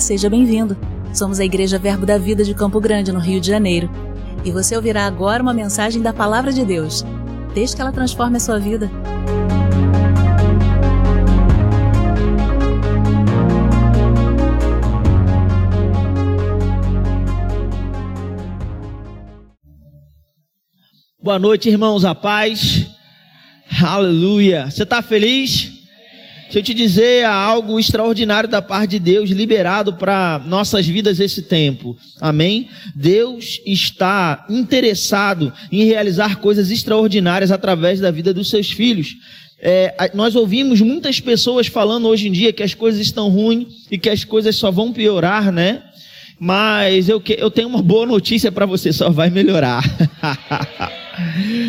Seja bem-vindo. Somos a Igreja Verbo da Vida de Campo Grande, no Rio de Janeiro. E você ouvirá agora uma mensagem da Palavra de Deus. Desde que ela transforme a sua vida. Boa noite, irmãos, a paz. Aleluia. Você está feliz? Deixa eu te dizer algo extraordinário da parte de Deus liberado para nossas vidas esse tempo. Amém? Deus está interessado em realizar coisas extraordinárias através da vida dos seus filhos. É, nós ouvimos muitas pessoas falando hoje em dia que as coisas estão ruins e que as coisas só vão piorar, né? Mas eu, eu tenho uma boa notícia para você, só vai melhorar.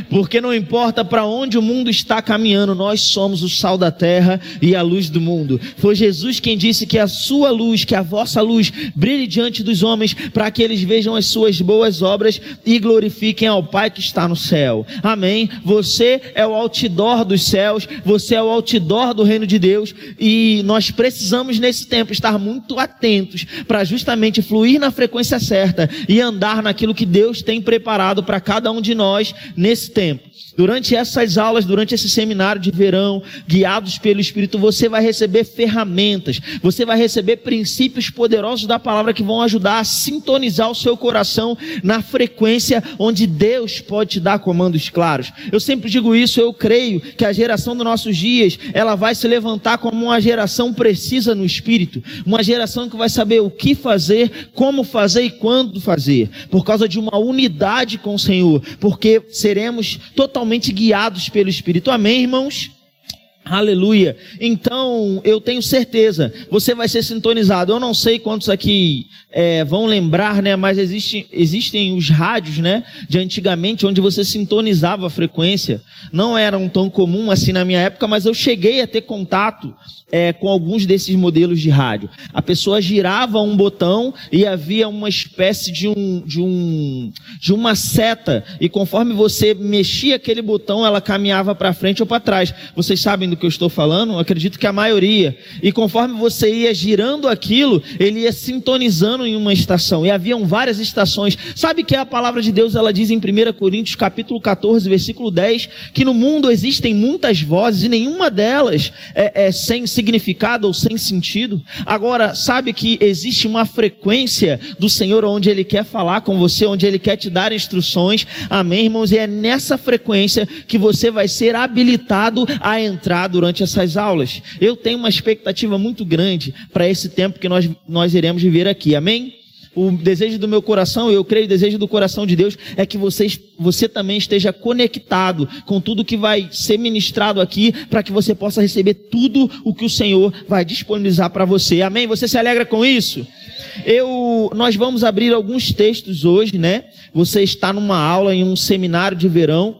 Porque não importa para onde o mundo está caminhando, nós somos o sal da terra e a luz do mundo. Foi Jesus quem disse que a sua luz, que a vossa luz, brilhe diante dos homens, para que eles vejam as suas boas obras e glorifiquem ao Pai que está no céu. Amém. Você é o outdoor dos céus, você é o outdoor do reino de Deus, e nós precisamos nesse tempo estar muito atentos para justamente fluir na frequência certa e andar naquilo que Deus tem preparado para cada um de nós nesse tempo. Durante essas aulas, durante esse seminário de verão, guiados pelo Espírito, você vai receber ferramentas, você vai receber princípios poderosos da palavra que vão ajudar a sintonizar o seu coração na frequência onde Deus pode te dar comandos claros. Eu sempre digo isso, eu creio que a geração dos nossos dias, ela vai se levantar como uma geração precisa no Espírito, uma geração que vai saber o que fazer, como fazer e quando fazer, por causa de uma unidade com o Senhor, porque seremos totalmente guiados pelo Espírito. Amém, irmãos? Aleluia. Então, eu tenho certeza, você vai ser sintonizado. Eu não sei quantos aqui é, vão lembrar, né? Mas existe, existem os rádios, né? De antigamente, onde você sintonizava a frequência. Não eram tão comum assim na minha época, mas eu cheguei a ter contato é, com alguns desses modelos de rádio. A pessoa girava um botão e havia uma espécie de um, de um, de uma seta. E conforme você mexia aquele botão, ela caminhava para frente ou para trás. Vocês sabem do que eu estou falando? Eu acredito que a maioria. E conforme você ia girando aquilo, ele ia sintonizando em uma estação. E haviam várias estações. Sabe que a palavra de Deus ela diz em 1 Coríntios capítulo 14, versículo 10, que no mundo existem muitas vozes e nenhuma delas é, é sem significado ou sem sentido. Agora, sabe que existe uma frequência do Senhor onde Ele quer falar com você, onde Ele quer te dar instruções. Amém, irmãos? E é nessa frequência que você vai ser habilitado a entrar durante essas aulas. Eu tenho uma expectativa muito grande para esse tempo que nós, nós iremos viver aqui. Amém? O desejo do meu coração, eu creio, o desejo do coração de Deus é que vocês, você também esteja conectado com tudo que vai ser ministrado aqui, para que você possa receber tudo o que o Senhor vai disponibilizar para você. Amém? Você se alegra com isso? Eu, nós vamos abrir alguns textos hoje, né? Você está numa aula em um seminário de verão,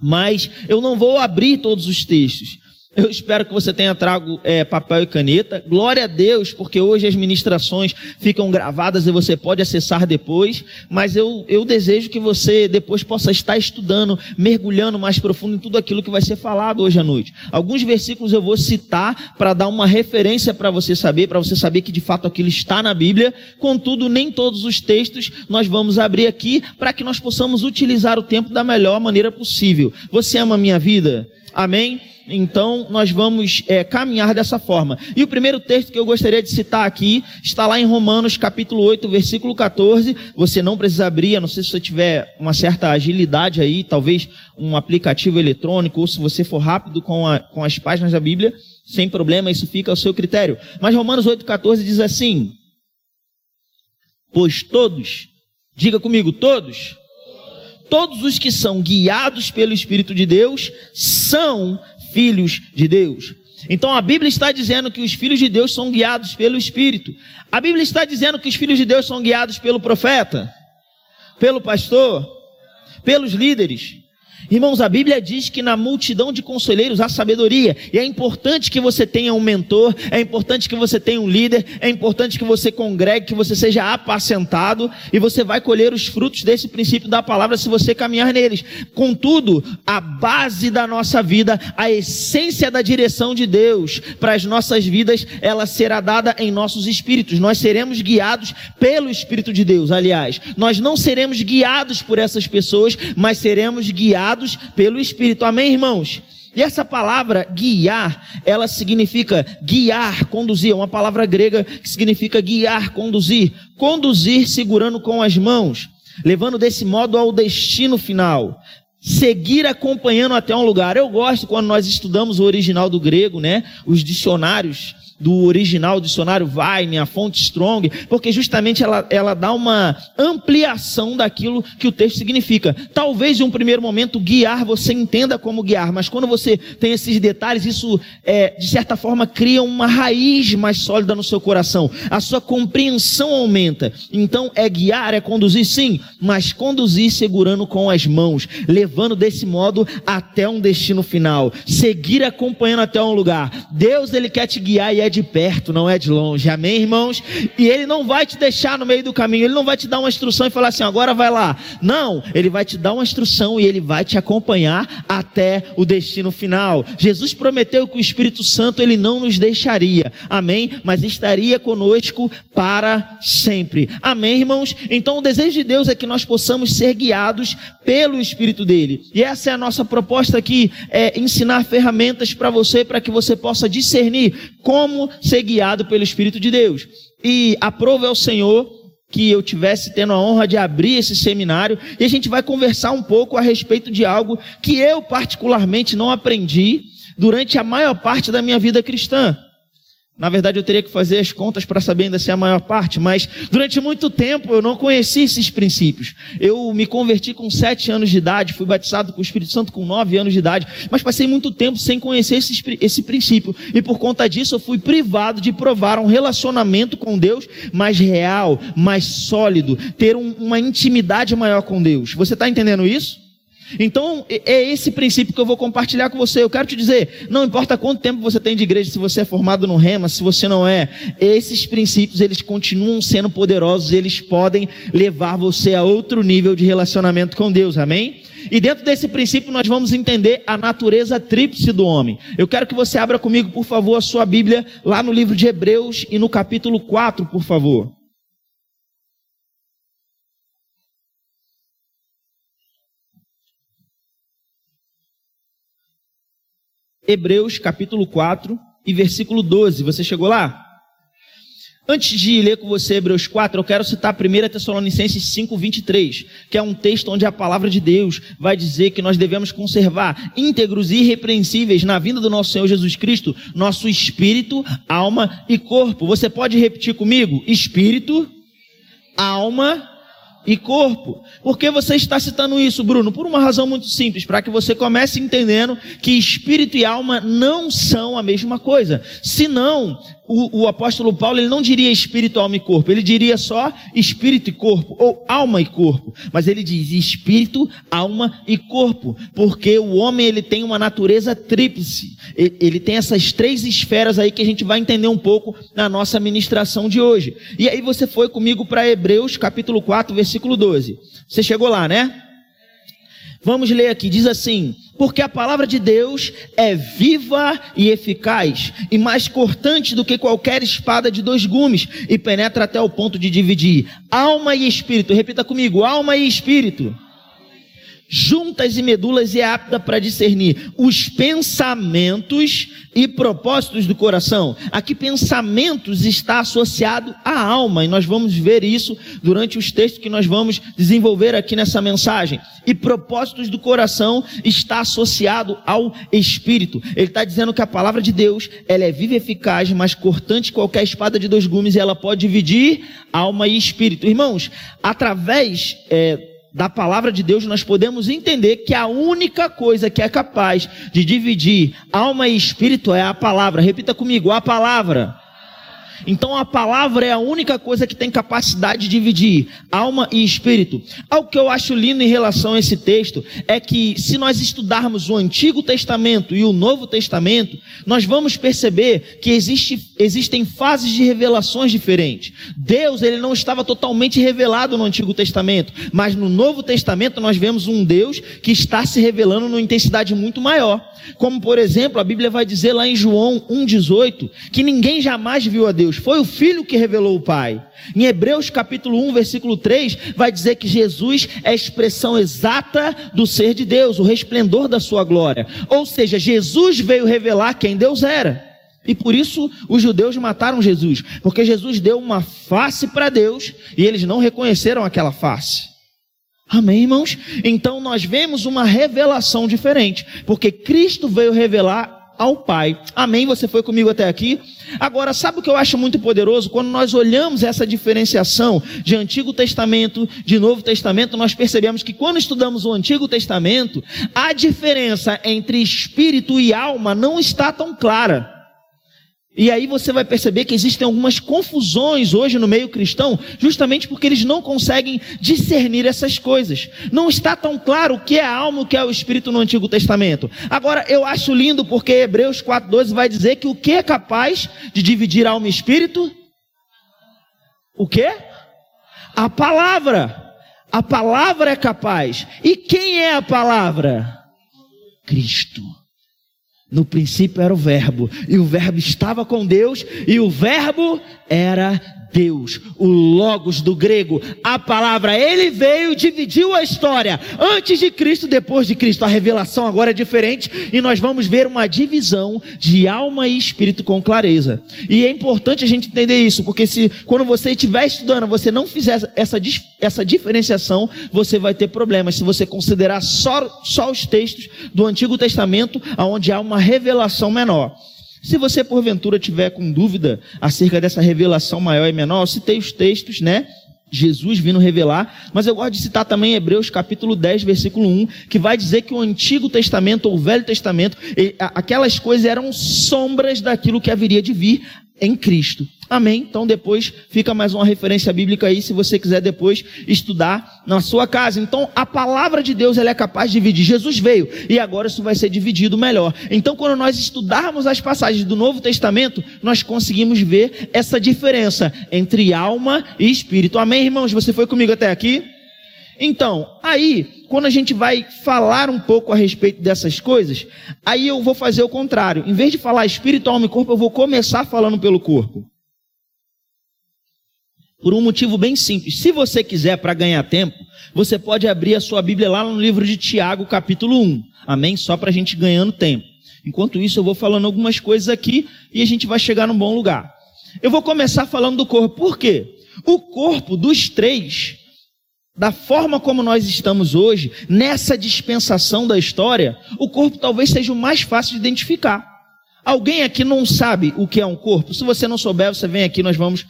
mas eu não vou abrir todos os textos. Eu espero que você tenha trago é, papel e caneta. Glória a Deus, porque hoje as ministrações ficam gravadas e você pode acessar depois. Mas eu, eu desejo que você depois possa estar estudando, mergulhando mais profundo em tudo aquilo que vai ser falado hoje à noite. Alguns versículos eu vou citar para dar uma referência para você saber, para você saber que de fato aquilo está na Bíblia. Contudo, nem todos os textos nós vamos abrir aqui para que nós possamos utilizar o tempo da melhor maneira possível. Você ama a minha vida? Amém? Então, nós vamos é, caminhar dessa forma. E o primeiro texto que eu gostaria de citar aqui está lá em Romanos, capítulo 8, versículo 14. Você não precisa abrir, a não ser se você tiver uma certa agilidade aí, talvez um aplicativo eletrônico, ou se você for rápido com, a, com as páginas da Bíblia, sem problema, isso fica ao seu critério. Mas Romanos 8, 14 diz assim: Pois todos, diga comigo, todos todos os que são guiados pelo Espírito de Deus são filhos de Deus. Então a Bíblia está dizendo que os filhos de Deus são guiados pelo Espírito. A Bíblia está dizendo que os filhos de Deus são guiados pelo profeta, pelo pastor, pelos líderes. Irmãos, a Bíblia diz que na multidão de conselheiros há sabedoria, e é importante que você tenha um mentor, é importante que você tenha um líder, é importante que você congregue, que você seja apacentado, e você vai colher os frutos desse princípio da palavra se você caminhar neles. Contudo, a base da nossa vida, a essência da direção de Deus para as nossas vidas, ela será dada em nossos espíritos. Nós seremos guiados pelo Espírito de Deus, aliás. Nós não seremos guiados por essas pessoas, mas seremos guiados guiados pelo Espírito. Amém, irmãos? E essa palavra guiar, ela significa guiar, conduzir, é uma palavra grega que significa guiar, conduzir, conduzir segurando com as mãos, levando desse modo ao destino final. Seguir acompanhando até um lugar. Eu gosto quando nós estudamos o original do grego, né? Os dicionários do original dicionário Vine, a fonte Strong, porque justamente ela, ela dá uma ampliação daquilo que o texto significa. Talvez em um primeiro momento guiar você entenda como guiar, mas quando você tem esses detalhes, isso é, de certa forma cria uma raiz mais sólida no seu coração. A sua compreensão aumenta. Então é guiar, é conduzir sim, mas conduzir segurando com as mãos, levando desse modo até um destino final. Seguir acompanhando até um lugar. Deus ele quer te guiar e é de perto, não é de longe. Amém, irmãos? E ele não vai te deixar no meio do caminho, ele não vai te dar uma instrução e falar assim, agora vai lá. Não, ele vai te dar uma instrução e ele vai te acompanhar até o destino final. Jesus prometeu que o Espírito Santo ele não nos deixaria. Amém? Mas estaria conosco para sempre. Amém, irmãos? Então o desejo de Deus é que nós possamos ser guiados pelo Espírito dele. E essa é a nossa proposta aqui, é ensinar ferramentas para você para que você possa discernir como ser guiado pelo Espírito de Deus. E aprove ao Senhor que eu tivesse tendo a honra de abrir esse seminário e a gente vai conversar um pouco a respeito de algo que eu particularmente não aprendi durante a maior parte da minha vida cristã. Na verdade, eu teria que fazer as contas para saber ainda se é a maior parte, mas durante muito tempo eu não conheci esses princípios. Eu me converti com sete anos de idade, fui batizado com o Espírito Santo com nove anos de idade, mas passei muito tempo sem conhecer esse, esse princípio. E por conta disso eu fui privado de provar um relacionamento com Deus mais real, mais sólido, ter um, uma intimidade maior com Deus. Você está entendendo isso? Então, é esse princípio que eu vou compartilhar com você. Eu quero te dizer, não importa quanto tempo você tem de igreja, se você é formado no rema, se você não é, esses princípios, eles continuam sendo poderosos, eles podem levar você a outro nível de relacionamento com Deus, amém? E dentro desse princípio nós vamos entender a natureza tríplice do homem. Eu quero que você abra comigo, por favor, a sua Bíblia lá no livro de Hebreus e no capítulo 4, por favor. Hebreus capítulo 4 e versículo 12. Você chegou lá? Antes de ler com você Hebreus 4, eu quero citar 1 Tessalonicenses 5, 23, que é um texto onde a palavra de Deus vai dizer que nós devemos conservar íntegros e irrepreensíveis na vinda do nosso Senhor Jesus Cristo, nosso espírito, alma e corpo. Você pode repetir comigo? Espírito, alma e corpo. Por que você está citando isso, Bruno? Por uma razão muito simples, para que você comece entendendo que espírito e alma não são a mesma coisa. Senão, o, o, apóstolo Paulo ele não diria espírito, alma e corpo, ele diria só espírito e corpo, ou alma e corpo. Mas ele diz espírito, alma e corpo, porque o homem ele tem uma natureza tríplice. Ele, ele tem essas três esferas aí que a gente vai entender um pouco na nossa ministração de hoje. E aí você foi comigo para Hebreus capítulo 4, versículo 12. Você chegou lá, né? Vamos ler aqui, diz assim: porque a palavra de Deus é viva e eficaz, e mais cortante do que qualquer espada de dois gumes, e penetra até o ponto de dividir alma e espírito. Repita comigo: alma e espírito juntas e medulas e é apta para discernir os pensamentos e propósitos do coração. Aqui pensamentos está associado à alma e nós vamos ver isso durante os textos que nós vamos desenvolver aqui nessa mensagem. E propósitos do coração está associado ao espírito. Ele está dizendo que a palavra de Deus ela é viva e eficaz, mas cortante qualquer espada de dois gumes e ela pode dividir alma e espírito. Irmãos, através é, da palavra de Deus, nós podemos entender que a única coisa que é capaz de dividir alma e espírito é a palavra. Repita comigo, a palavra. Então a palavra é a única coisa que tem capacidade de dividir alma e espírito. Algo que eu acho lindo em relação a esse texto é que se nós estudarmos o Antigo Testamento e o Novo Testamento, nós vamos perceber que existe, existem fases de revelações diferentes. Deus, ele não estava totalmente revelado no Antigo Testamento, mas no Novo Testamento nós vemos um Deus que está se revelando numa intensidade muito maior. Como por exemplo, a Bíblia vai dizer lá em João 1:18 que ninguém jamais viu a Deus, foi o Filho que revelou o Pai. Em Hebreus capítulo 1, versículo 3, vai dizer que Jesus é a expressão exata do ser de Deus, o resplendor da sua glória. Ou seja, Jesus veio revelar quem Deus era. E por isso os judeus mataram Jesus, porque Jesus deu uma face para Deus e eles não reconheceram aquela face. Amém, irmãos? Então nós vemos uma revelação diferente, porque Cristo veio revelar ao Pai. Amém? Você foi comigo até aqui? Agora, sabe o que eu acho muito poderoso? Quando nós olhamos essa diferenciação de Antigo Testamento, de Novo Testamento, nós percebemos que quando estudamos o Antigo Testamento, a diferença entre espírito e alma não está tão clara. E aí você vai perceber que existem algumas confusões hoje no meio cristão, justamente porque eles não conseguem discernir essas coisas. Não está tão claro o que é a alma, o que é o espírito no Antigo Testamento. Agora, eu acho lindo porque Hebreus 4:12 vai dizer que o que é capaz de dividir alma e espírito? O que? A palavra. A palavra é capaz. E quem é a palavra? Cristo. No princípio era o Verbo, e o Verbo estava com Deus, e o Verbo era Deus, o Logos do grego, a palavra, ele veio dividiu a história, antes de Cristo, depois de Cristo. A revelação agora é diferente e nós vamos ver uma divisão de alma e espírito com clareza. E é importante a gente entender isso, porque se quando você estiver estudando, você não fizer essa, essa diferenciação, você vai ter problemas. Se você considerar só, só os textos do Antigo Testamento, onde há uma revelação menor. Se você porventura tiver com dúvida acerca dessa revelação maior e menor, eu citei os textos, né? Jesus vindo revelar, mas eu gosto de citar também Hebreus capítulo 10, versículo 1, que vai dizer que o Antigo Testamento ou o Velho Testamento, aquelas coisas eram sombras daquilo que haveria de vir em Cristo. Amém? Então depois fica mais uma referência bíblica aí, se você quiser depois estudar na sua casa. Então a palavra de Deus ela é capaz de dividir. Jesus veio e agora isso vai ser dividido melhor. Então quando nós estudarmos as passagens do Novo Testamento, nós conseguimos ver essa diferença entre alma e espírito. Amém, irmãos? Você foi comigo até aqui? Então, aí, quando a gente vai falar um pouco a respeito dessas coisas, aí eu vou fazer o contrário. Em vez de falar espírito, alma e corpo, eu vou começar falando pelo corpo. Por um motivo bem simples. Se você quiser, para ganhar tempo, você pode abrir a sua Bíblia lá no livro de Tiago, capítulo 1. Amém? Só para a gente ganhando tempo. Enquanto isso, eu vou falando algumas coisas aqui e a gente vai chegar num bom lugar. Eu vou começar falando do corpo. Por quê? O corpo dos três, da forma como nós estamos hoje, nessa dispensação da história, o corpo talvez seja o mais fácil de identificar. Alguém aqui não sabe o que é um corpo? Se você não souber, você vem aqui, nós vamos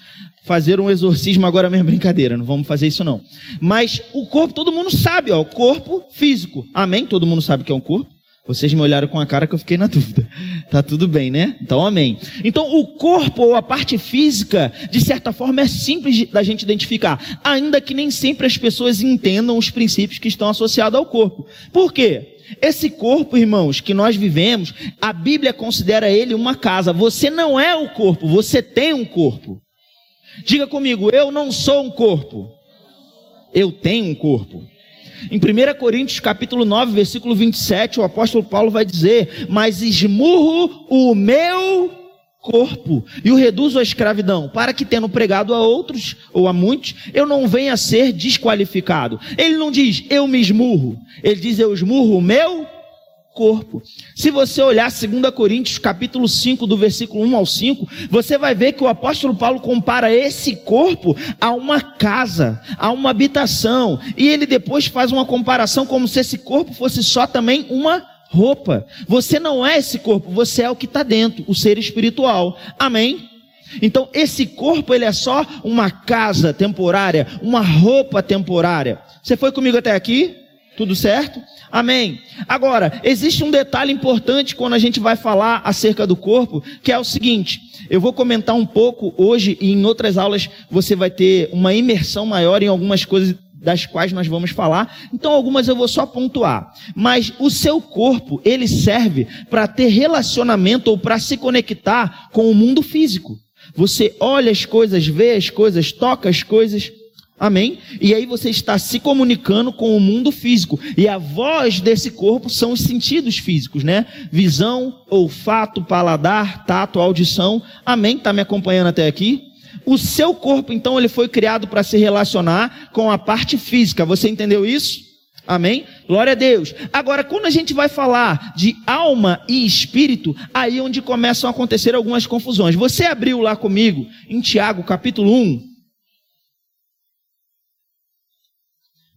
fazer um exorcismo agora mesmo, brincadeira, não vamos fazer isso não. Mas o corpo, todo mundo sabe, ó, corpo físico. Amém? Todo mundo sabe que é um corpo? Vocês me olharam com a cara que eu fiquei na dúvida. Tá tudo bem, né? Então, amém. Então, o corpo ou a parte física, de certa forma, é simples da gente identificar, ainda que nem sempre as pessoas entendam os princípios que estão associados ao corpo. Por quê? Esse corpo, irmãos, que nós vivemos, a Bíblia considera ele uma casa. Você não é o corpo, você tem um corpo. Diga comigo, eu não sou um corpo. Eu tenho um corpo. Em 1 Coríntios capítulo 9, versículo 27, o apóstolo Paulo vai dizer: "Mas esmurro o meu corpo e o reduzo à escravidão, para que tendo pregado a outros ou a muitos, eu não venha a ser desqualificado." Ele não diz: "Eu me esmurro." Ele diz: "Eu esmurro o meu corpo. Se você olhar 2 Coríntios capítulo 5, do versículo 1 ao 5, você vai ver que o apóstolo Paulo compara esse corpo a uma casa, a uma habitação, e ele depois faz uma comparação como se esse corpo fosse só também uma roupa. Você não é esse corpo, você é o que está dentro, o ser espiritual. Amém? Então, esse corpo, ele é só uma casa temporária, uma roupa temporária. Você foi comigo até aqui? Tudo certo? Amém. Agora, existe um detalhe importante quando a gente vai falar acerca do corpo, que é o seguinte: eu vou comentar um pouco hoje e em outras aulas você vai ter uma imersão maior em algumas coisas das quais nós vamos falar. Então algumas eu vou só pontuar. Mas o seu corpo, ele serve para ter relacionamento ou para se conectar com o mundo físico. Você olha as coisas, vê as coisas, toca as coisas. Amém? E aí você está se comunicando com o mundo físico. E a voz desse corpo são os sentidos físicos, né? Visão, olfato, paladar, tato, audição. Amém? Está me acompanhando até aqui? O seu corpo, então, ele foi criado para se relacionar com a parte física. Você entendeu isso? Amém? Glória a Deus. Agora, quando a gente vai falar de alma e espírito, aí é onde começam a acontecer algumas confusões. Você abriu lá comigo em Tiago, capítulo 1.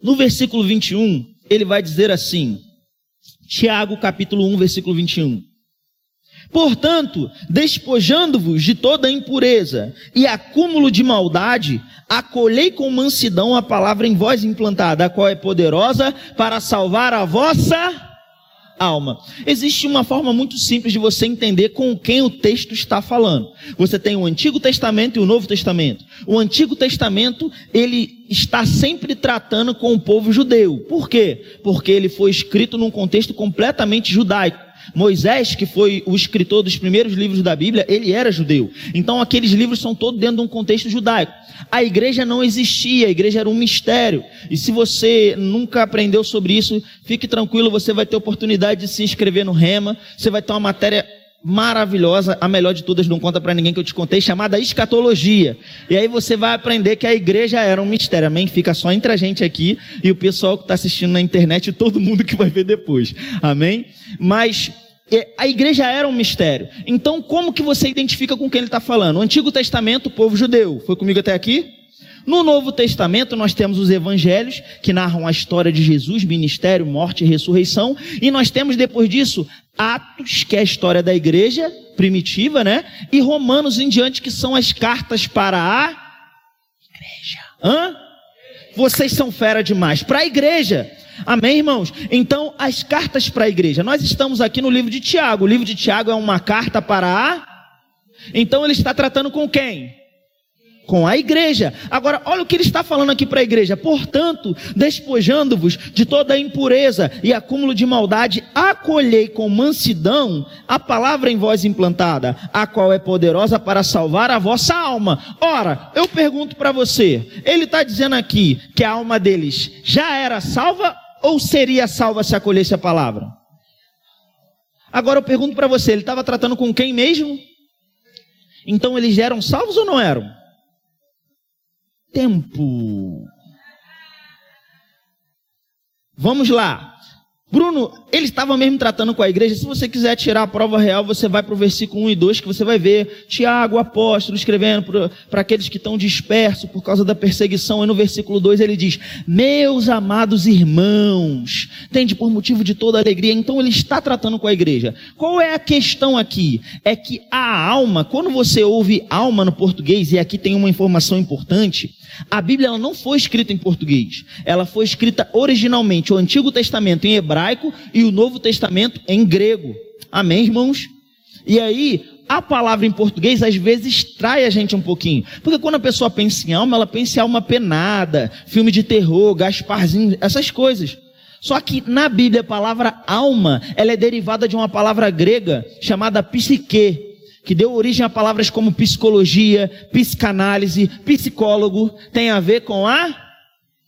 No versículo 21, ele vai dizer assim: Tiago, capítulo 1, versículo 21. Portanto, despojando-vos de toda impureza e acúmulo de maldade, acolhei com mansidão a palavra em vós implantada, a qual é poderosa para salvar a vossa alma. Existe uma forma muito simples de você entender com quem o texto está falando. Você tem o Antigo Testamento e o Novo Testamento. O Antigo Testamento, ele está sempre tratando com o povo judeu. Por quê? Porque ele foi escrito num contexto completamente judaico. Moisés, que foi o escritor dos primeiros livros da Bíblia, ele era judeu. Então aqueles livros são todos dentro de um contexto judaico. A igreja não existia, a igreja era um mistério. E se você nunca aprendeu sobre isso, fique tranquilo, você vai ter oportunidade de se inscrever no Rema, você vai ter uma matéria maravilhosa, a melhor de todas, não conta para ninguém que eu te contei, chamada escatologia. E aí você vai aprender que a igreja era um mistério, amém? Fica só entre a gente aqui e o pessoal que está assistindo na internet e todo mundo que vai ver depois, amém? Mas a igreja era um mistério. Então, como que você identifica com quem ele está falando? O Antigo Testamento, o povo judeu. Foi comigo até aqui? No Novo Testamento, nós temos os evangelhos, que narram a história de Jesus, ministério, morte e ressurreição. E nós temos, depois disso, Atos, que é a história da igreja primitiva, né? E Romanos em diante, que são as cartas para a igreja. Hã? Vocês são fera demais. Para a igreja. Amém, irmãos? Então, as cartas para a igreja. Nós estamos aqui no livro de Tiago. O livro de Tiago é uma carta para a. Então, ele está tratando com quem? Com a igreja. Agora, olha o que ele está falando aqui para a igreja. Portanto, despojando-vos de toda a impureza e acúmulo de maldade, acolhei com mansidão a palavra em vós implantada, a qual é poderosa para salvar a vossa alma. Ora, eu pergunto para você, ele está dizendo aqui que a alma deles já era salva ou seria salva se acolhesse a palavra? Agora eu pergunto para você, ele estava tratando com quem mesmo? Então eles eram salvos ou não eram? Tempo. Vamos lá. Bruno, ele estava mesmo tratando com a igreja. Se você quiser tirar a prova real, você vai para o versículo 1 e 2, que você vai ver Tiago, apóstolo, escrevendo para aqueles que estão dispersos por causa da perseguição. E no versículo 2 ele diz: Meus amados irmãos, tende por motivo de toda alegria. Então ele está tratando com a igreja. Qual é a questão aqui? É que a alma, quando você ouve alma no português, e aqui tem uma informação importante, a Bíblia não foi escrita em português. Ela foi escrita originalmente, o Antigo Testamento em hebraico e o Novo Testamento em grego. Amém, irmãos? E aí, a palavra em português às vezes trai a gente um pouquinho. Porque quando a pessoa pensa em alma, ela pensa em alma penada, filme de terror, Gasparzinho, essas coisas. Só que na Bíblia a palavra alma, ela é derivada de uma palavra grega chamada psique, que deu origem a palavras como psicologia, psicanálise, psicólogo, tem a ver com a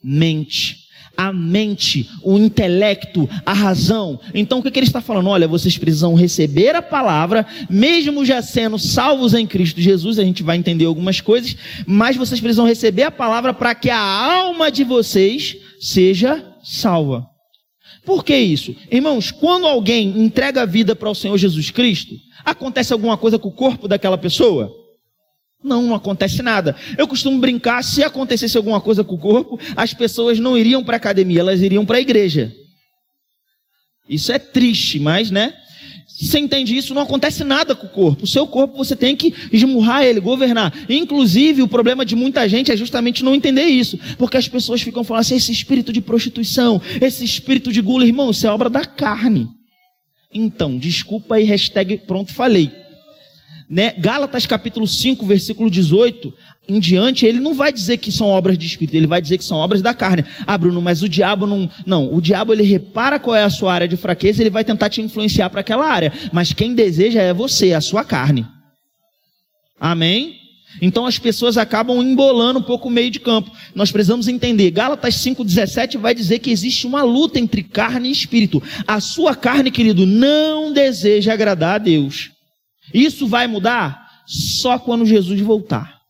mente. A mente, o intelecto, a razão. Então o que, que ele está falando? Olha, vocês precisam receber a palavra, mesmo já sendo salvos em Cristo Jesus, a gente vai entender algumas coisas, mas vocês precisam receber a palavra para que a alma de vocês seja salva. Por que isso? Irmãos, quando alguém entrega a vida para o Senhor Jesus Cristo, Acontece alguma coisa com o corpo daquela pessoa? Não, acontece nada. Eu costumo brincar, se acontecesse alguma coisa com o corpo, as pessoas não iriam para a academia, elas iriam para a igreja. Isso é triste, mas, né? Você entende isso? Não acontece nada com o corpo. O seu corpo você tem que esmurrar ele, governar. Inclusive, o problema de muita gente é justamente não entender isso. Porque as pessoas ficam falando assim: esse espírito de prostituição, esse espírito de gula, irmão, isso é obra da carne. Então, desculpa aí, hashtag pronto, falei. Né? Gálatas capítulo 5, versículo 18, em diante, ele não vai dizer que são obras de espírito, ele vai dizer que são obras da carne. Ah, Bruno, mas o diabo não. Não, o diabo ele repara qual é a sua área de fraqueza, ele vai tentar te influenciar para aquela área. Mas quem deseja é você, a sua carne. Amém? Então as pessoas acabam embolando um pouco o meio de campo. Nós precisamos entender. Gálatas 5,17 vai dizer que existe uma luta entre carne e espírito. A sua carne, querido, não deseja agradar a Deus. Isso vai mudar só quando Jesus voltar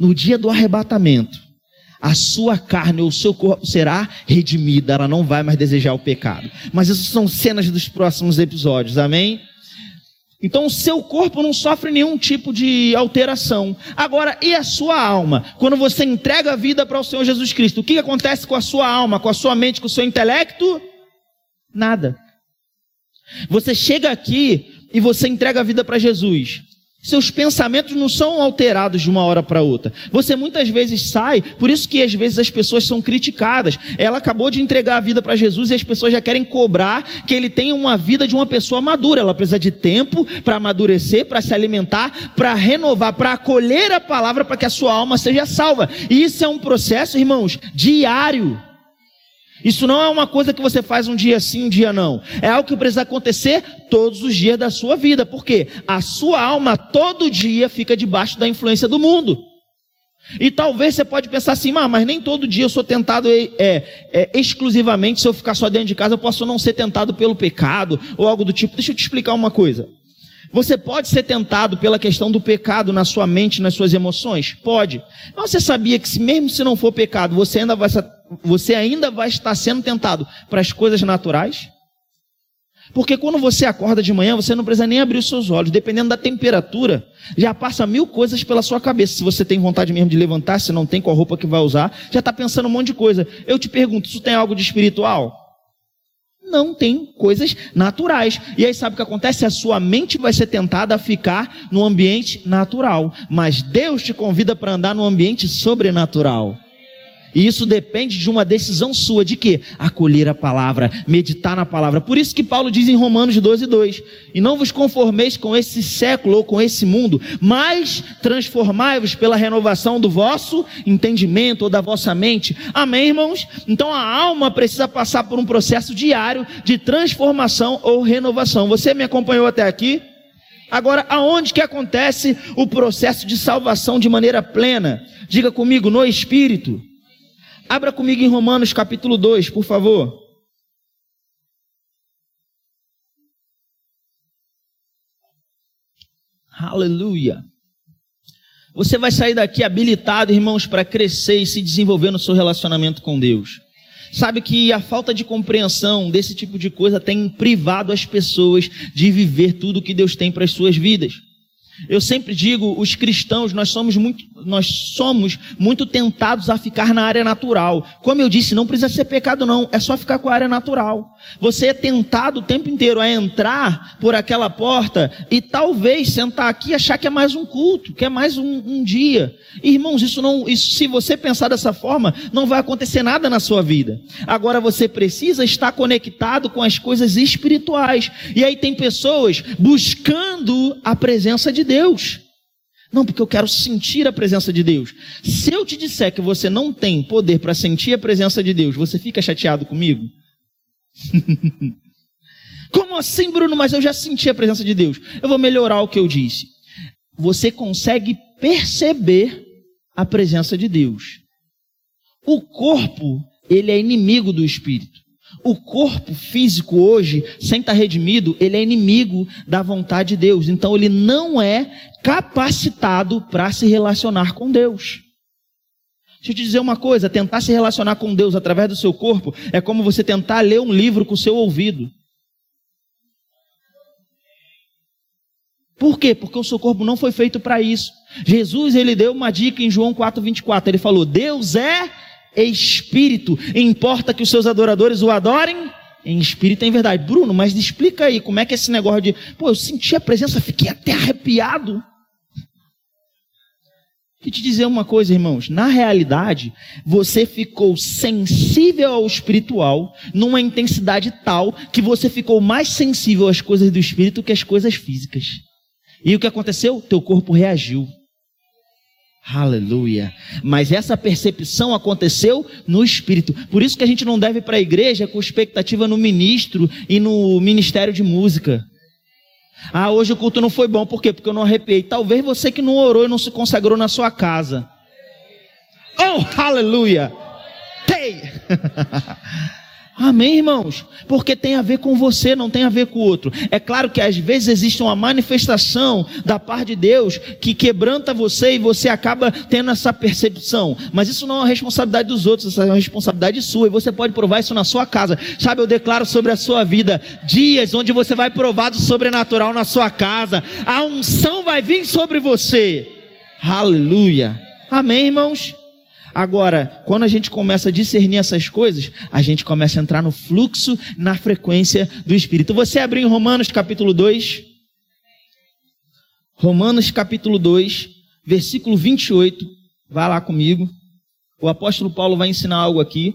no dia do arrebatamento, a sua carne ou o seu corpo será redimida, ela não vai mais desejar o pecado. Mas isso são cenas dos próximos episódios, amém? Então o seu corpo não sofre nenhum tipo de alteração. Agora, e a sua alma? Quando você entrega a vida para o Senhor Jesus Cristo, o que acontece com a sua alma, com a sua mente, com o seu intelecto? Nada. Você chega aqui e você entrega a vida para Jesus. Seus pensamentos não são alterados de uma hora para outra. Você muitas vezes sai, por isso que às vezes as pessoas são criticadas. Ela acabou de entregar a vida para Jesus e as pessoas já querem cobrar que ele tenha uma vida de uma pessoa madura. Ela precisa de tempo para amadurecer, para se alimentar, para renovar, para acolher a palavra para que a sua alma seja salva. E isso é um processo, irmãos, diário. Isso não é uma coisa que você faz um dia sim, um dia não. É algo que precisa acontecer todos os dias da sua vida. Porque a sua alma todo dia fica debaixo da influência do mundo. E talvez você pode pensar assim, ah, mas nem todo dia eu sou tentado é, é, exclusivamente, se eu ficar só dentro de casa, eu posso não ser tentado pelo pecado ou algo do tipo. Deixa eu te explicar uma coisa. Você pode ser tentado pela questão do pecado na sua mente, nas suas emoções? Pode. Mas você sabia que mesmo se não for pecado, você ainda vai, você ainda vai estar sendo tentado para as coisas naturais? Porque quando você acorda de manhã, você não precisa nem abrir os seus olhos. Dependendo da temperatura, já passa mil coisas pela sua cabeça. Se você tem vontade mesmo de levantar, se não tem, qual roupa que vai usar, já está pensando um monte de coisa. Eu te pergunto, isso tem algo de espiritual? Não tem coisas naturais. E aí sabe o que acontece? A sua mente vai ser tentada a ficar no ambiente natural. Mas Deus te convida para andar no ambiente sobrenatural. E isso depende de uma decisão sua de que acolher a palavra, meditar na palavra. Por isso que Paulo diz em Romanos 12, 2: E não vos conformeis com esse século ou com esse mundo, mas transformai-vos pela renovação do vosso entendimento ou da vossa mente. Amém, irmãos? Então a alma precisa passar por um processo diário de transformação ou renovação. Você me acompanhou até aqui? Agora, aonde que acontece o processo de salvação de maneira plena? Diga comigo, no espírito. Abra comigo em Romanos capítulo 2, por favor. Aleluia. Você vai sair daqui habilitado, irmãos, para crescer e se desenvolver no seu relacionamento com Deus. Sabe que a falta de compreensão desse tipo de coisa tem privado as pessoas de viver tudo o que Deus tem para as suas vidas. Eu sempre digo, os cristãos, nós somos muito, nós somos muito tentados a ficar na área natural. Como eu disse, não precisa ser pecado não, é só ficar com a área natural. Você é tentado o tempo inteiro a entrar por aquela porta e talvez sentar aqui e achar que é mais um culto, que é mais um, um dia. Irmãos, isso não, isso, se você pensar dessa forma, não vai acontecer nada na sua vida. Agora você precisa estar conectado com as coisas espirituais. E aí tem pessoas buscando a presença de Deus. Não, porque eu quero sentir a presença de Deus. Se eu te disser que você não tem poder para sentir a presença de Deus, você fica chateado comigo? Como assim, Bruno? Mas eu já senti a presença de Deus. Eu vou melhorar o que eu disse. Você consegue perceber a presença de Deus. O corpo, ele é inimigo do espírito. O corpo físico hoje, sem estar redimido, ele é inimigo da vontade de Deus. Então ele não é capacitado para se relacionar com Deus. Deixa eu te dizer uma coisa: tentar se relacionar com Deus através do seu corpo é como você tentar ler um livro com o seu ouvido. Por quê? Porque o seu corpo não foi feito para isso. Jesus, ele deu uma dica em João 4:24. Ele falou: "Deus é espírito, importa que os seus adoradores o adorem em espírito e em verdade. Bruno, mas explica aí como é que é esse negócio de, pô, eu senti a presença, fiquei até arrepiado. Vou te dizer uma coisa, irmãos. Na realidade, você ficou sensível ao espiritual numa intensidade tal que você ficou mais sensível às coisas do espírito que às coisas físicas. E o que aconteceu? Teu corpo reagiu. Aleluia. Mas essa percepção aconteceu no espírito. Por isso que a gente não deve ir para a igreja com expectativa no ministro e no ministério de música. Ah, hoje o culto não foi bom, por quê? Porque eu não arrepiei. Talvez você que não orou e não se consagrou na sua casa. Oh, aleluia! Tem! Amém, irmãos? Porque tem a ver com você, não tem a ver com o outro. É claro que às vezes existe uma manifestação da parte de Deus que quebranta você e você acaba tendo essa percepção. Mas isso não é uma responsabilidade dos outros, isso é uma responsabilidade sua. E você pode provar isso na sua casa. Sabe, eu declaro sobre a sua vida dias onde você vai provar do sobrenatural na sua casa. A unção vai vir sobre você. Aleluia. Amém, irmãos? Agora, quando a gente começa a discernir essas coisas, a gente começa a entrar no fluxo, na frequência do Espírito. Você abriu em Romanos capítulo 2. Romanos capítulo 2, versículo 28. Vá lá comigo. O apóstolo Paulo vai ensinar algo aqui.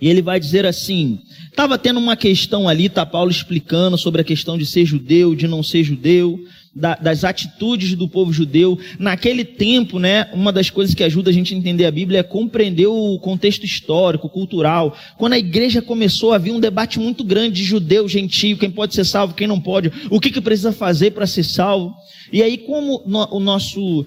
E ele vai dizer assim: estava tendo uma questão ali, está Paulo explicando sobre a questão de ser judeu, de não ser judeu, da, das atitudes do povo judeu. Naquele tempo, né, uma das coisas que ajuda a gente a entender a Bíblia é compreender o contexto histórico, cultural. Quando a igreja começou, havia um debate muito grande de judeu, gentio, quem pode ser salvo, quem não pode, o que, que precisa fazer para ser salvo. E aí, como no, o nosso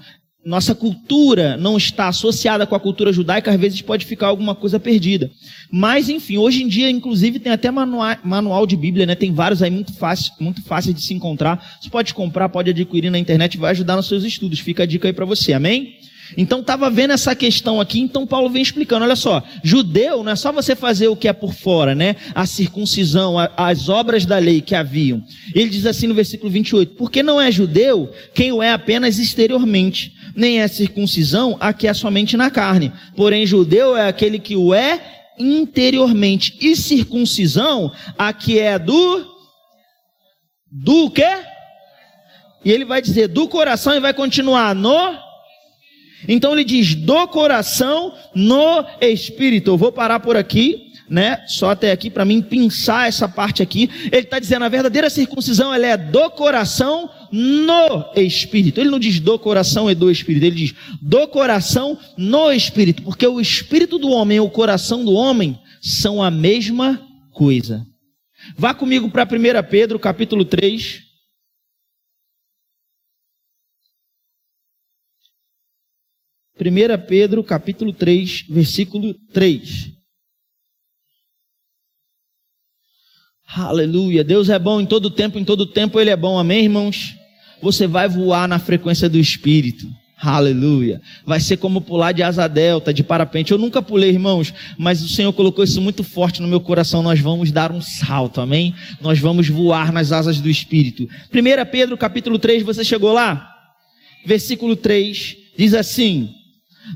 nossa cultura não está associada com a cultura judaica, às vezes pode ficar alguma coisa perdida. Mas, enfim, hoje em dia, inclusive, tem até manual, de Bíblia, né? Tem vários aí muito fáceis muito fácil de se encontrar. Você pode comprar, pode adquirir na internet, vai ajudar nos seus estudos. Fica a dica aí para você, amém? Então estava vendo essa questão aqui, então Paulo vem explicando, olha só, judeu não é só você fazer o que é por fora, né? A circuncisão, a, as obras da lei que haviam. Ele diz assim no versículo 28, porque não é judeu quem o é apenas exteriormente, nem é circuncisão a que é somente na carne. Porém, judeu é aquele que o é interiormente. E circuncisão a que é do do quê? E ele vai dizer do coração e vai continuar no então ele diz do coração no espírito. Eu vou parar por aqui né? Só até aqui para mim pensar essa parte aqui. Ele está dizendo a verdadeira circuncisão ela é do coração no espírito. Ele não diz do coração e do espírito. Ele diz do coração no espírito, porque o espírito do homem e o coração do homem são a mesma coisa. Vá comigo para 1 Pedro, capítulo 3. Primeira Pedro, capítulo 3, versículo 3. Aleluia. Deus é bom em todo tempo, em todo tempo Ele é bom. Amém, irmãos? Você vai voar na frequência do Espírito. Aleluia. Vai ser como pular de asa delta, de parapente. Eu nunca pulei, irmãos, mas o Senhor colocou isso muito forte no meu coração. Nós vamos dar um salto, amém? Nós vamos voar nas asas do Espírito. 1 Pedro, capítulo 3, você chegou lá? Versículo 3 diz assim: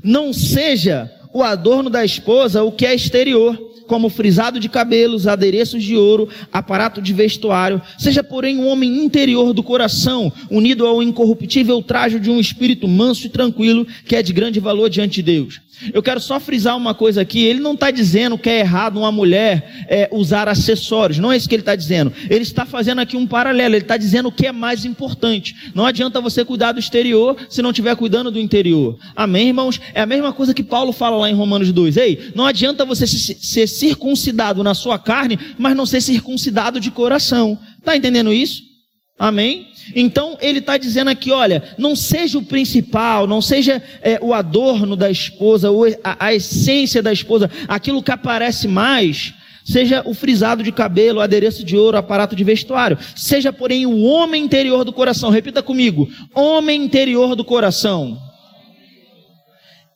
Não seja o adorno da esposa o que é exterior como frisado de cabelos, adereços de ouro, aparato de vestuário, seja porém um homem interior do coração, unido ao incorruptível trajo de um espírito manso e tranquilo, que é de grande valor diante de Deus. Eu quero só frisar uma coisa aqui. Ele não está dizendo que é errado uma mulher é, usar acessórios. Não é isso que ele está dizendo. Ele está fazendo aqui um paralelo. Ele está dizendo o que é mais importante. Não adianta você cuidar do exterior se não estiver cuidando do interior. Amém, irmãos? É a mesma coisa que Paulo fala lá em Romanos 2. Ei, não adianta você ser circuncidado na sua carne, mas não ser circuncidado de coração. Está entendendo isso? Amém? Então ele está dizendo aqui: olha, não seja o principal, não seja é, o adorno da esposa, a, a essência da esposa, aquilo que aparece mais, seja o frisado de cabelo, o adereço de ouro, o aparato de vestuário, seja, porém, o homem interior do coração. Repita comigo: homem interior do coração.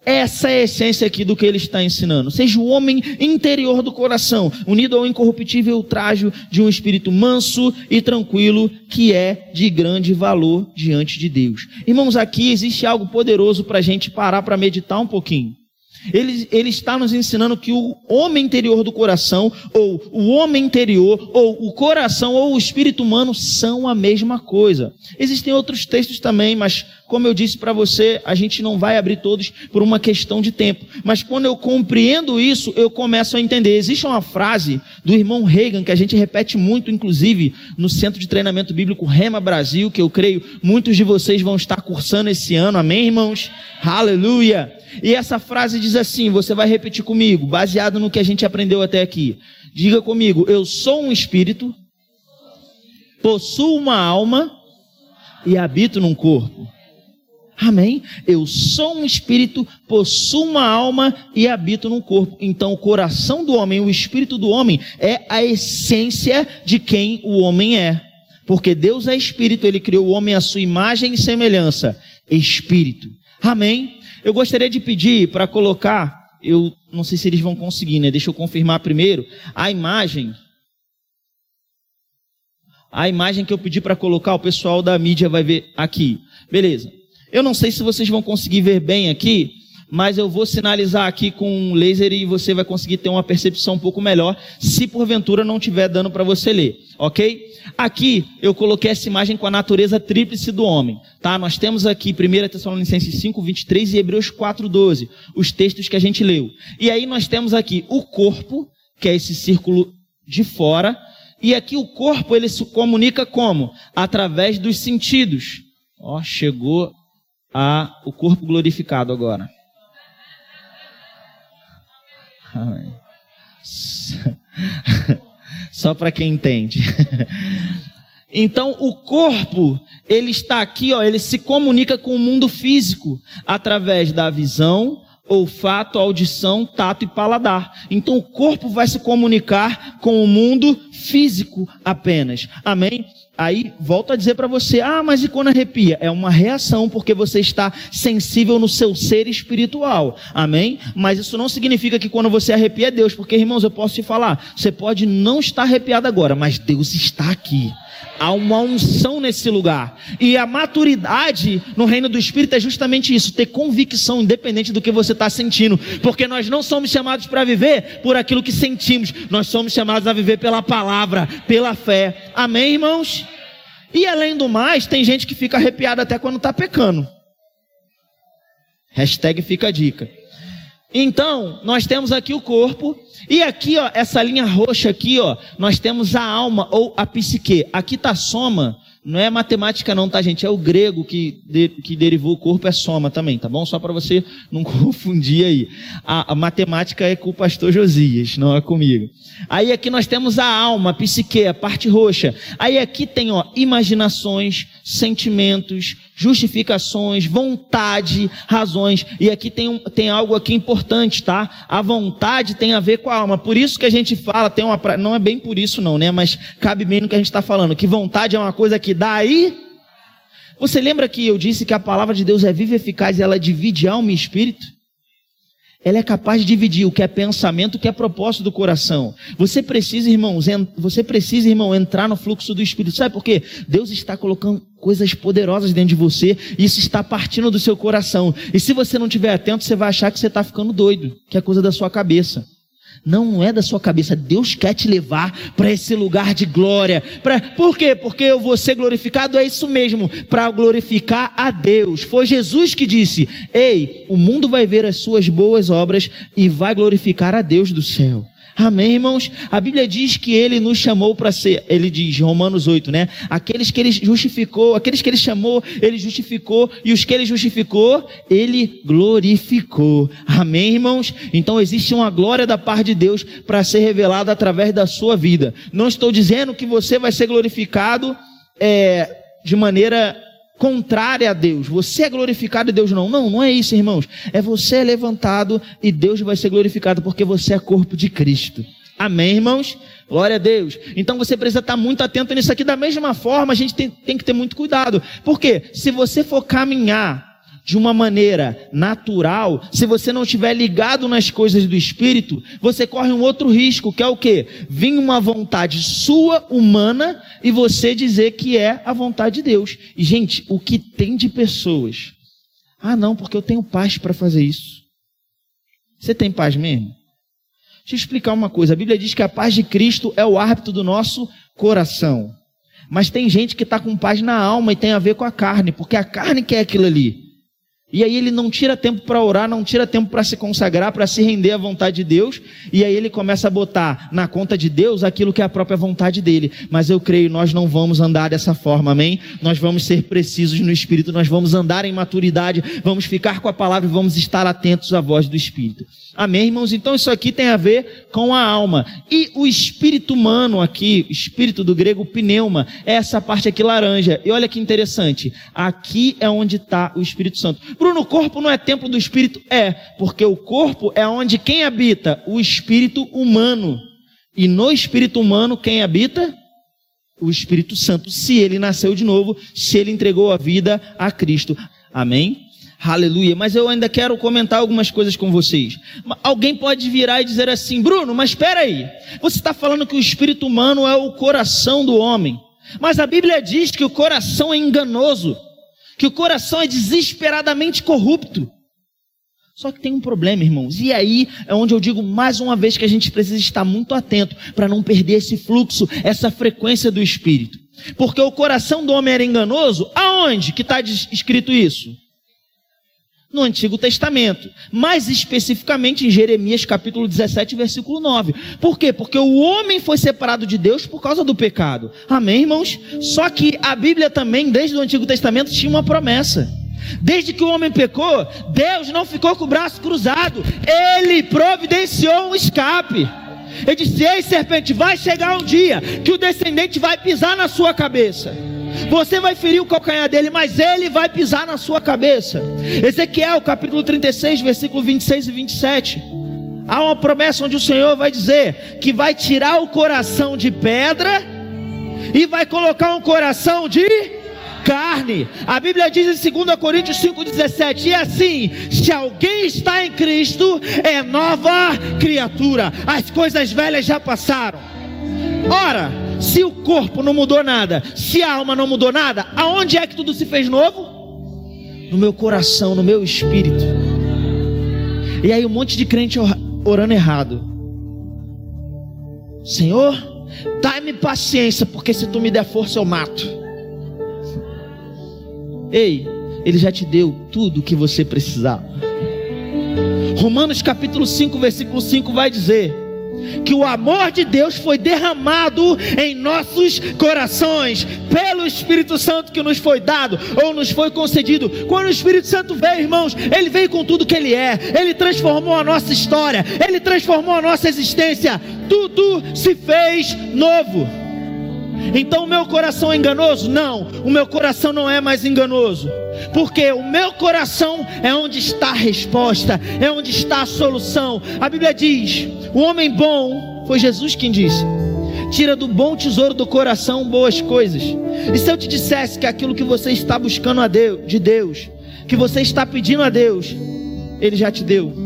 Essa é a essência aqui do que ele está ensinando. Seja o homem interior do coração, unido ao incorruptível trajo de um espírito manso e tranquilo, que é de grande valor diante de Deus. Irmãos, aqui existe algo poderoso para a gente parar para meditar um pouquinho. Ele, ele está nos ensinando que o homem interior do coração, ou o homem interior, ou o coração, ou o espírito humano são a mesma coisa. Existem outros textos também, mas como eu disse para você, a gente não vai abrir todos por uma questão de tempo. Mas quando eu compreendo isso, eu começo a entender. Existe uma frase do irmão Reagan que a gente repete muito, inclusive no Centro de Treinamento Bíblico Rema Brasil, que eu creio muitos de vocês vão estar cursando esse ano. Amém, irmãos? Aleluia! E essa frase diz assim: você vai repetir comigo, baseado no que a gente aprendeu até aqui. Diga comigo: eu sou um espírito, possuo uma alma e habito num corpo. Amém? Eu sou um espírito, possuo uma alma e habito num corpo. Então, o coração do homem, o espírito do homem, é a essência de quem o homem é. Porque Deus é espírito, ele criou o homem à sua imagem e semelhança. Espírito. Amém? Eu gostaria de pedir para colocar, eu não sei se eles vão conseguir, né? Deixa eu confirmar primeiro, a imagem. A imagem que eu pedi para colocar, o pessoal da mídia vai ver aqui. Beleza. Eu não sei se vocês vão conseguir ver bem aqui, mas eu vou sinalizar aqui com um laser e você vai conseguir ter uma percepção um pouco melhor, se porventura não estiver dando para você ler, ok? Aqui eu coloquei essa imagem com a natureza tríplice do homem, tá? Nós temos aqui 1 Tessalonicenses 5, 23 e Hebreus 4, 12, os textos que a gente leu. E aí nós temos aqui o corpo, que é esse círculo de fora, e aqui o corpo ele se comunica como? Através dos sentidos. Ó, chegou a o corpo glorificado agora. Só para quem entende. Então, o corpo, ele está aqui, ó, ele se comunica com o mundo físico através da visão, olfato, audição, tato e paladar. Então, o corpo vai se comunicar com o mundo físico apenas. Amém? Aí volto a dizer para você: ah, mas e quando arrepia? É uma reação porque você está sensível no seu ser espiritual. Amém? Mas isso não significa que quando você arrepia é Deus, porque irmãos, eu posso te falar: você pode não estar arrepiado agora, mas Deus está aqui. Há uma unção nesse lugar. E a maturidade no reino do Espírito é justamente isso: ter convicção, independente do que você está sentindo. Porque nós não somos chamados para viver por aquilo que sentimos, nós somos chamados a viver pela palavra, pela fé. Amém, irmãos? E além do mais, tem gente que fica arrepiada até quando está pecando. Hashtag fica a dica. Então, nós temos aqui o corpo, e aqui, ó, essa linha roxa aqui, ó, nós temos a alma ou a psique. Aqui está soma, não é matemática não, tá gente? É o grego que, de, que derivou o corpo, é soma também, tá bom? Só para você não confundir aí. A, a, matemática é com o pastor Josias, não é comigo. Aí aqui nós temos a alma, a psique, a parte roxa. Aí aqui tem, ó, imaginações, sentimentos, justificações, vontade, razões. E aqui tem, um, tem algo aqui importante, tá? A vontade tem a ver com a alma. Por isso que a gente fala, tem uma, não é bem por isso não, né? Mas cabe bem no que a gente está falando, que vontade é uma coisa que dá aí. Você lembra que eu disse que a palavra de Deus é viva e eficaz e ela divide alma e espírito? Ela é capaz de dividir o que é pensamento, o que é propósito do coração. Você precisa, irmãos, você precisa, irmão, entrar no fluxo do Espírito. Sabe por quê? Deus está colocando coisas poderosas dentro de você e isso está partindo do seu coração. E se você não estiver atento, você vai achar que você está ficando doido, que é coisa da sua cabeça. Não é da sua cabeça. Deus quer te levar para esse lugar de glória. Pra, por quê? Porque eu vou ser glorificado. É isso mesmo. Para glorificar a Deus. Foi Jesus que disse: Ei, o mundo vai ver as suas boas obras e vai glorificar a Deus do céu. Amém, irmãos? A Bíblia diz que ele nos chamou para ser, ele diz, Romanos 8, né? Aqueles que ele justificou, aqueles que ele chamou, ele justificou, e os que ele justificou, ele glorificou. Amém, irmãos? Então existe uma glória da parte de Deus para ser revelada através da sua vida. Não estou dizendo que você vai ser glorificado é, de maneira contrária a Deus. Você é glorificado e Deus não. Não, não é isso, irmãos. É você levantado e Deus vai ser glorificado porque você é corpo de Cristo. Amém, irmãos? Glória a Deus. Então você precisa estar muito atento nisso aqui. Da mesma forma, a gente tem, tem que ter muito cuidado. Porque se você for caminhar de uma maneira natural, se você não estiver ligado nas coisas do espírito, você corre um outro risco, que é o quê? Vir uma vontade sua, humana, e você dizer que é a vontade de Deus. E, gente, o que tem de pessoas? Ah, não, porque eu tenho paz para fazer isso. Você tem paz mesmo? Deixa eu explicar uma coisa. A Bíblia diz que a paz de Cristo é o árbitro do nosso coração. Mas tem gente que está com paz na alma e tem a ver com a carne, porque a carne quer aquilo ali. E aí ele não tira tempo para orar, não tira tempo para se consagrar, para se render à vontade de Deus, e aí ele começa a botar na conta de Deus aquilo que é a própria vontade dele. Mas eu creio, nós não vamos andar dessa forma, amém? Nós vamos ser precisos no Espírito, nós vamos andar em maturidade, vamos ficar com a palavra e vamos estar atentos à voz do Espírito. Amém, irmãos? Então isso aqui tem a ver com a alma. E o espírito humano aqui, espírito do grego pneuma, é essa parte aqui laranja. E olha que interessante. Aqui é onde está o Espírito Santo. Bruno, o corpo não é templo do Espírito? É, porque o corpo é onde quem habita? O espírito humano. E no espírito humano, quem habita? O Espírito Santo. Se ele nasceu de novo, se ele entregou a vida a Cristo. Amém? Aleluia. Mas eu ainda quero comentar algumas coisas com vocês. Alguém pode virar e dizer assim, Bruno, mas espera aí. Você está falando que o espírito humano é o coração do homem. Mas a Bíblia diz que o coração é enganoso, que o coração é desesperadamente corrupto. Só que tem um problema, irmãos. E aí é onde eu digo mais uma vez que a gente precisa estar muito atento para não perder esse fluxo, essa frequência do espírito. Porque o coração do homem era enganoso. Aonde que está escrito isso? No Antigo Testamento, mais especificamente em Jeremias capítulo 17, versículo 9. Por quê? Porque o homem foi separado de Deus por causa do pecado. Amém, irmãos? Só que a Bíblia também, desde o Antigo Testamento, tinha uma promessa. Desde que o homem pecou, Deus não ficou com o braço cruzado, ele providenciou um escape. Ele disse: Ei, serpente, vai chegar um dia que o descendente vai pisar na sua cabeça. Você vai ferir o calcanhar dele, mas ele vai pisar na sua cabeça. Ezequiel, capítulo 36, versículo 26 e 27. Há uma promessa onde o Senhor vai dizer que vai tirar o coração de pedra e vai colocar um coração de carne. A Bíblia diz em 2 Coríntios 5,17: E assim, se alguém está em Cristo, é nova criatura, as coisas velhas já passaram. Ora, se o corpo não mudou nada, se a alma não mudou nada, aonde é que tudo se fez novo? No meu coração, no meu espírito. E aí um monte de crente orando errado. Senhor, dá-me paciência, porque se tu me der força eu mato. Ei, ele já te deu tudo o que você precisava. Romanos capítulo 5, versículo 5 vai dizer: que o amor de Deus foi derramado em nossos corações pelo Espírito Santo que nos foi dado ou nos foi concedido. Quando o Espírito Santo veio, irmãos, ele veio com tudo que ele é. Ele transformou a nossa história, ele transformou a nossa existência. Tudo se fez novo. Então o meu coração é enganoso? Não, o meu coração não é mais enganoso. Porque o meu coração é onde está a resposta, é onde está a solução. A Bíblia diz: o homem bom, foi Jesus quem disse, tira do bom tesouro do coração boas coisas. E se eu te dissesse que aquilo que você está buscando a Deus, de Deus, que você está pedindo a Deus, Ele já te deu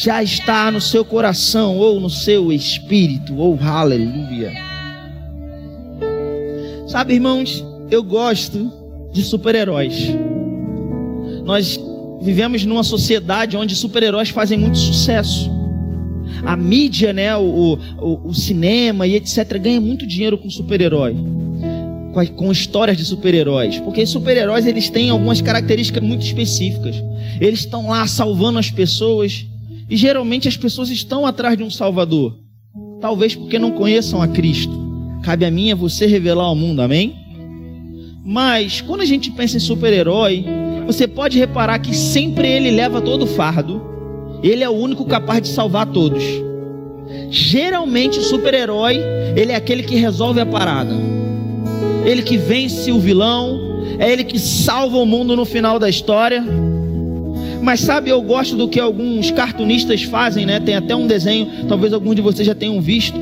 já está no seu coração ou no seu espírito, ou oh, aleluia. Sabe, irmãos, eu gosto de super-heróis. Nós vivemos numa sociedade onde super-heróis fazem muito sucesso. A mídia, né, o, o, o cinema e etc., ganha muito dinheiro com super-herói. Com, histórias de super-heróis. Porque super-heróis eles têm algumas características muito específicas. Eles estão lá salvando as pessoas e geralmente as pessoas estão atrás de um Salvador. Talvez porque não conheçam a Cristo. Cabe a mim a você revelar ao mundo, amém? Mas quando a gente pensa em super-herói, você pode reparar que sempre ele leva todo o fardo. Ele é o único capaz de salvar todos. Geralmente o super-herói, ele é aquele que resolve a parada. Ele que vence o vilão, é ele que salva o mundo no final da história. Mas sabe, eu gosto do que alguns cartunistas fazem, né? Tem até um desenho, talvez alguns de vocês já tenham visto,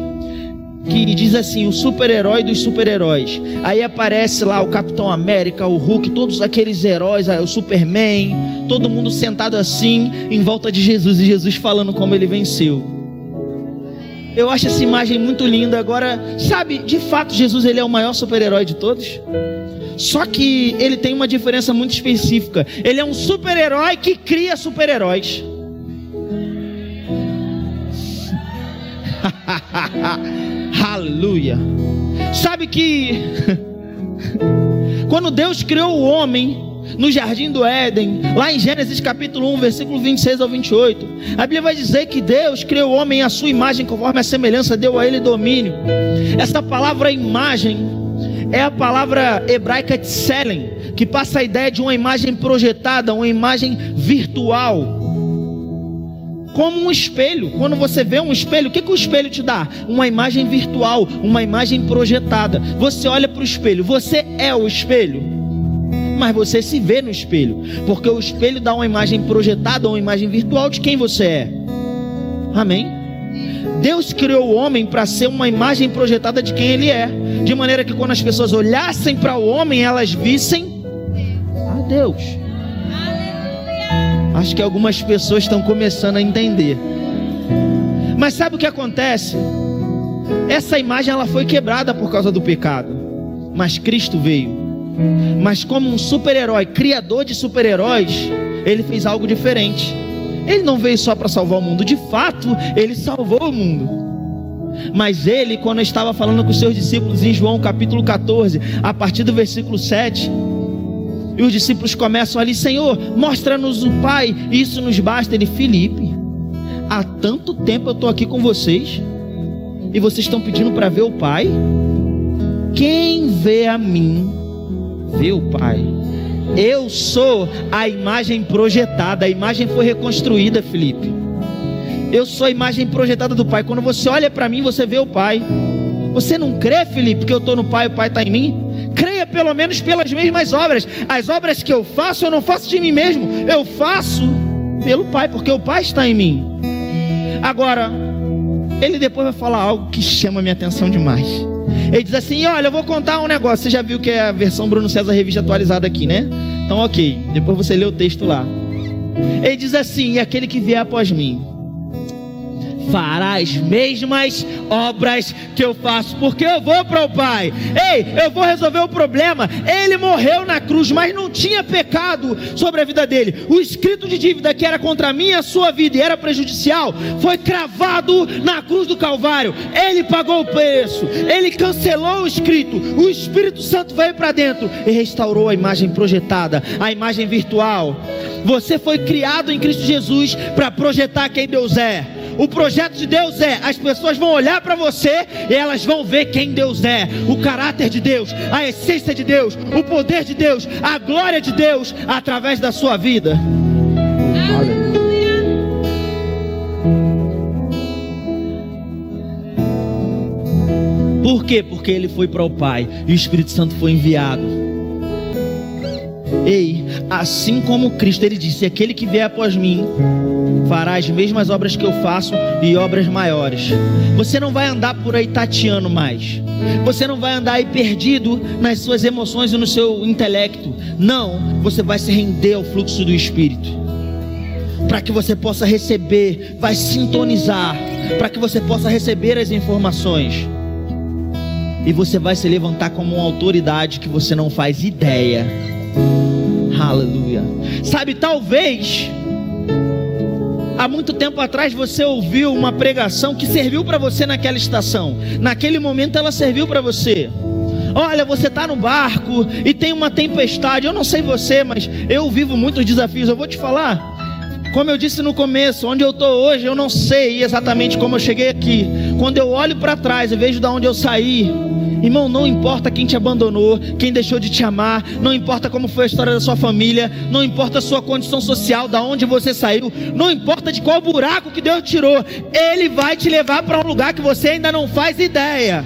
que diz assim: o super-herói dos super-heróis. Aí aparece lá o Capitão América, o Hulk, todos aqueles heróis, o Superman, todo mundo sentado assim em volta de Jesus e Jesus falando como ele venceu. Eu acho essa imagem muito linda. Agora, sabe, de fato, Jesus ele é o maior super-herói de todos. Só que ele tem uma diferença muito específica. Ele é um super-herói que cria super-heróis. Aleluia. Sabe que quando Deus criou o homem, no jardim do Éden, lá em Gênesis capítulo 1, versículo 26 ao 28, a Bíblia vai dizer que Deus criou o homem à sua imagem, conforme a semelhança deu a ele domínio. Essa palavra imagem é a palavra hebraica tselen, que passa a ideia de uma imagem projetada, uma imagem virtual como um espelho. Quando você vê um espelho, o que, que o espelho te dá? Uma imagem virtual, uma imagem projetada. Você olha para o espelho, você é o espelho. Mas você se vê no espelho, porque o espelho dá uma imagem projetada, uma imagem virtual de quem você é. Amém? Deus criou o homem para ser uma imagem projetada de quem ele é, de maneira que quando as pessoas olhassem para o homem, elas vissem a Deus. Acho que algumas pessoas estão começando a entender. Mas sabe o que acontece? Essa imagem ela foi quebrada por causa do pecado. Mas Cristo veio. Mas como um super-herói, criador de super-heróis, ele fez algo diferente. Ele não veio só para salvar o mundo, de fato, ele salvou o mundo. Mas ele, quando estava falando com os seus discípulos em João capítulo 14, a partir do versículo 7, e os discípulos começam ali, Senhor, mostra-nos o Pai, isso nos basta. Ele, Felipe, há tanto tempo eu estou aqui com vocês, e vocês estão pedindo para ver o Pai? Quem vê a mim, o Pai. Eu sou a imagem projetada, a imagem foi reconstruída, Felipe. Eu sou a imagem projetada do Pai. Quando você olha para mim, você vê o Pai. Você não crê, Felipe, que eu estou no Pai, o Pai está em mim? creia pelo menos pelas mesmas obras. As obras que eu faço, eu não faço de mim mesmo, eu faço pelo Pai, porque o Pai está em mim. Agora, ele depois vai falar algo que chama minha atenção demais. Ele diz assim: Olha, eu vou contar um negócio. Você já viu que é a versão Bruno César Revista atualizada aqui, né? Então, ok. Depois você lê o texto lá. Ele diz assim: E aquele que vier após mim fará as mesmas obras que eu faço, porque eu vou para o Pai. Ei, eu vou resolver o problema. Ele morreu na cruz, mas não tinha pecado sobre a vida dele. O escrito de dívida que era contra mim e a sua vida e era prejudicial, foi cravado na cruz do Calvário. Ele pagou o preço, ele cancelou o escrito. O Espírito Santo veio para dentro e restaurou a imagem projetada, a imagem virtual. Você foi criado em Cristo Jesus para projetar quem Deus é. O projeto de Deus é: as pessoas vão olhar para você e elas vão ver quem Deus é, o caráter de Deus, a essência de Deus, o poder de Deus, a glória de Deus através da sua vida. Por quê? Porque ele foi para o Pai e o Espírito Santo foi enviado. Ei, assim como Cristo, ele disse: Aquele que vier após mim fará as mesmas obras que eu faço e obras maiores. Você não vai andar por aí tateando mais. Você não vai andar aí perdido nas suas emoções e no seu intelecto. Não, você vai se render ao fluxo do Espírito. Para que você possa receber, vai sintonizar, para que você possa receber as informações. E você vai se levantar como uma autoridade que você não faz ideia Aleluia. Sabe, talvez há muito tempo atrás você ouviu uma pregação que serviu para você naquela estação. Naquele momento ela serviu para você. Olha, você está no barco e tem uma tempestade. Eu não sei você, mas eu vivo muitos desafios. Eu vou te falar. Como eu disse no começo, onde eu estou hoje, eu não sei exatamente como eu cheguei aqui. Quando eu olho para trás e vejo de onde eu saí, Irmão, não importa quem te abandonou, quem deixou de te amar, não importa como foi a história da sua família, não importa a sua condição social, da onde você saiu, não importa de qual buraco que Deus tirou, Ele vai te levar para um lugar que você ainda não faz ideia.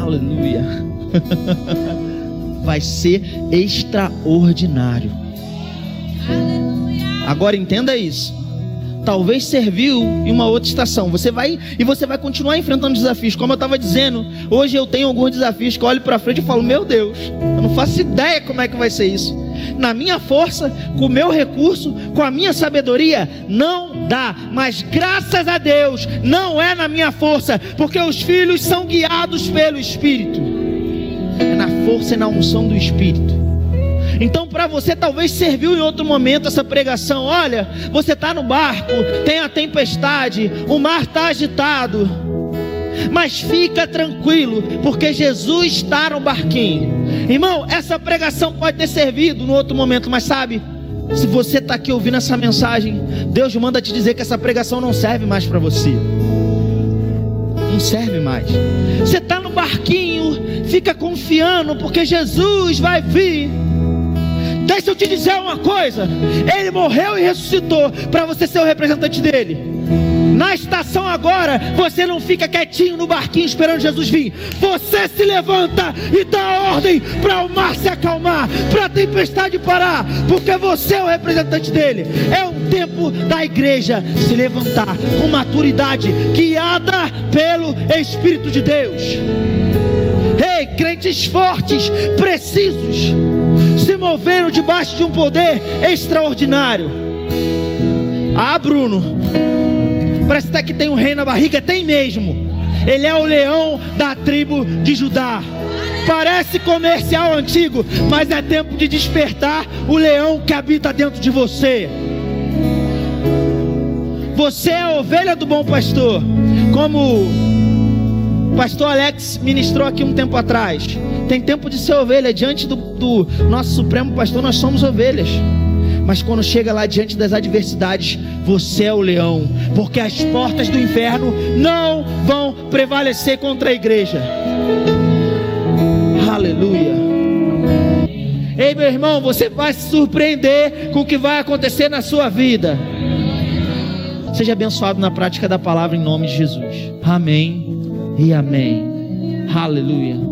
Aleluia. Vai ser extraordinário. Agora entenda isso talvez serviu em uma outra estação. Você vai e você vai continuar enfrentando desafios. Como eu estava dizendo, hoje eu tenho alguns desafios que eu olho para frente e falo: Meu Deus, eu não faço ideia como é que vai ser isso. Na minha força, com o meu recurso, com a minha sabedoria, não dá. Mas graças a Deus, não é na minha força, porque os filhos são guiados pelo Espírito. É na força e na unção do Espírito. Então, para você talvez serviu em outro momento essa pregação. Olha, você está no barco, tem a tempestade, o mar está agitado. Mas fica tranquilo, porque Jesus está no barquinho. Irmão, essa pregação pode ter servido no outro momento, mas sabe, se você está aqui ouvindo essa mensagem, Deus manda te dizer que essa pregação não serve mais para você. Não serve mais. Você está no barquinho, fica confiando, porque Jesus vai vir. Deixa eu te dizer uma coisa: Ele morreu e ressuscitou para você ser o representante dele. Na estação agora, você não fica quietinho no barquinho esperando Jesus vir. Você se levanta e dá ordem para o mar se acalmar, para a tempestade parar, porque você é o representante dele. É o tempo da igreja se levantar com maturidade, guiada pelo Espírito de Deus. Ei, crentes fortes, precisos, moveram debaixo de um poder extraordinário. Ah, Bruno, Parece até que tem um rei na barriga, tem mesmo. Ele é o leão da tribo de Judá. Parece comercial antigo, mas é tempo de despertar o leão que habita dentro de você. Você é a ovelha do bom pastor, como o pastor Alex ministrou aqui um tempo atrás. Tem tempo de ser ovelha diante do, do nosso supremo pastor, nós somos ovelhas. Mas quando chega lá diante das adversidades, você é o leão, porque as portas do inferno não vão prevalecer contra a igreja. Aleluia. Ei, meu irmão, você vai se surpreender com o que vai acontecer na sua vida. Seja abençoado na prática da palavra em nome de Jesus. Amém e amém. Aleluia.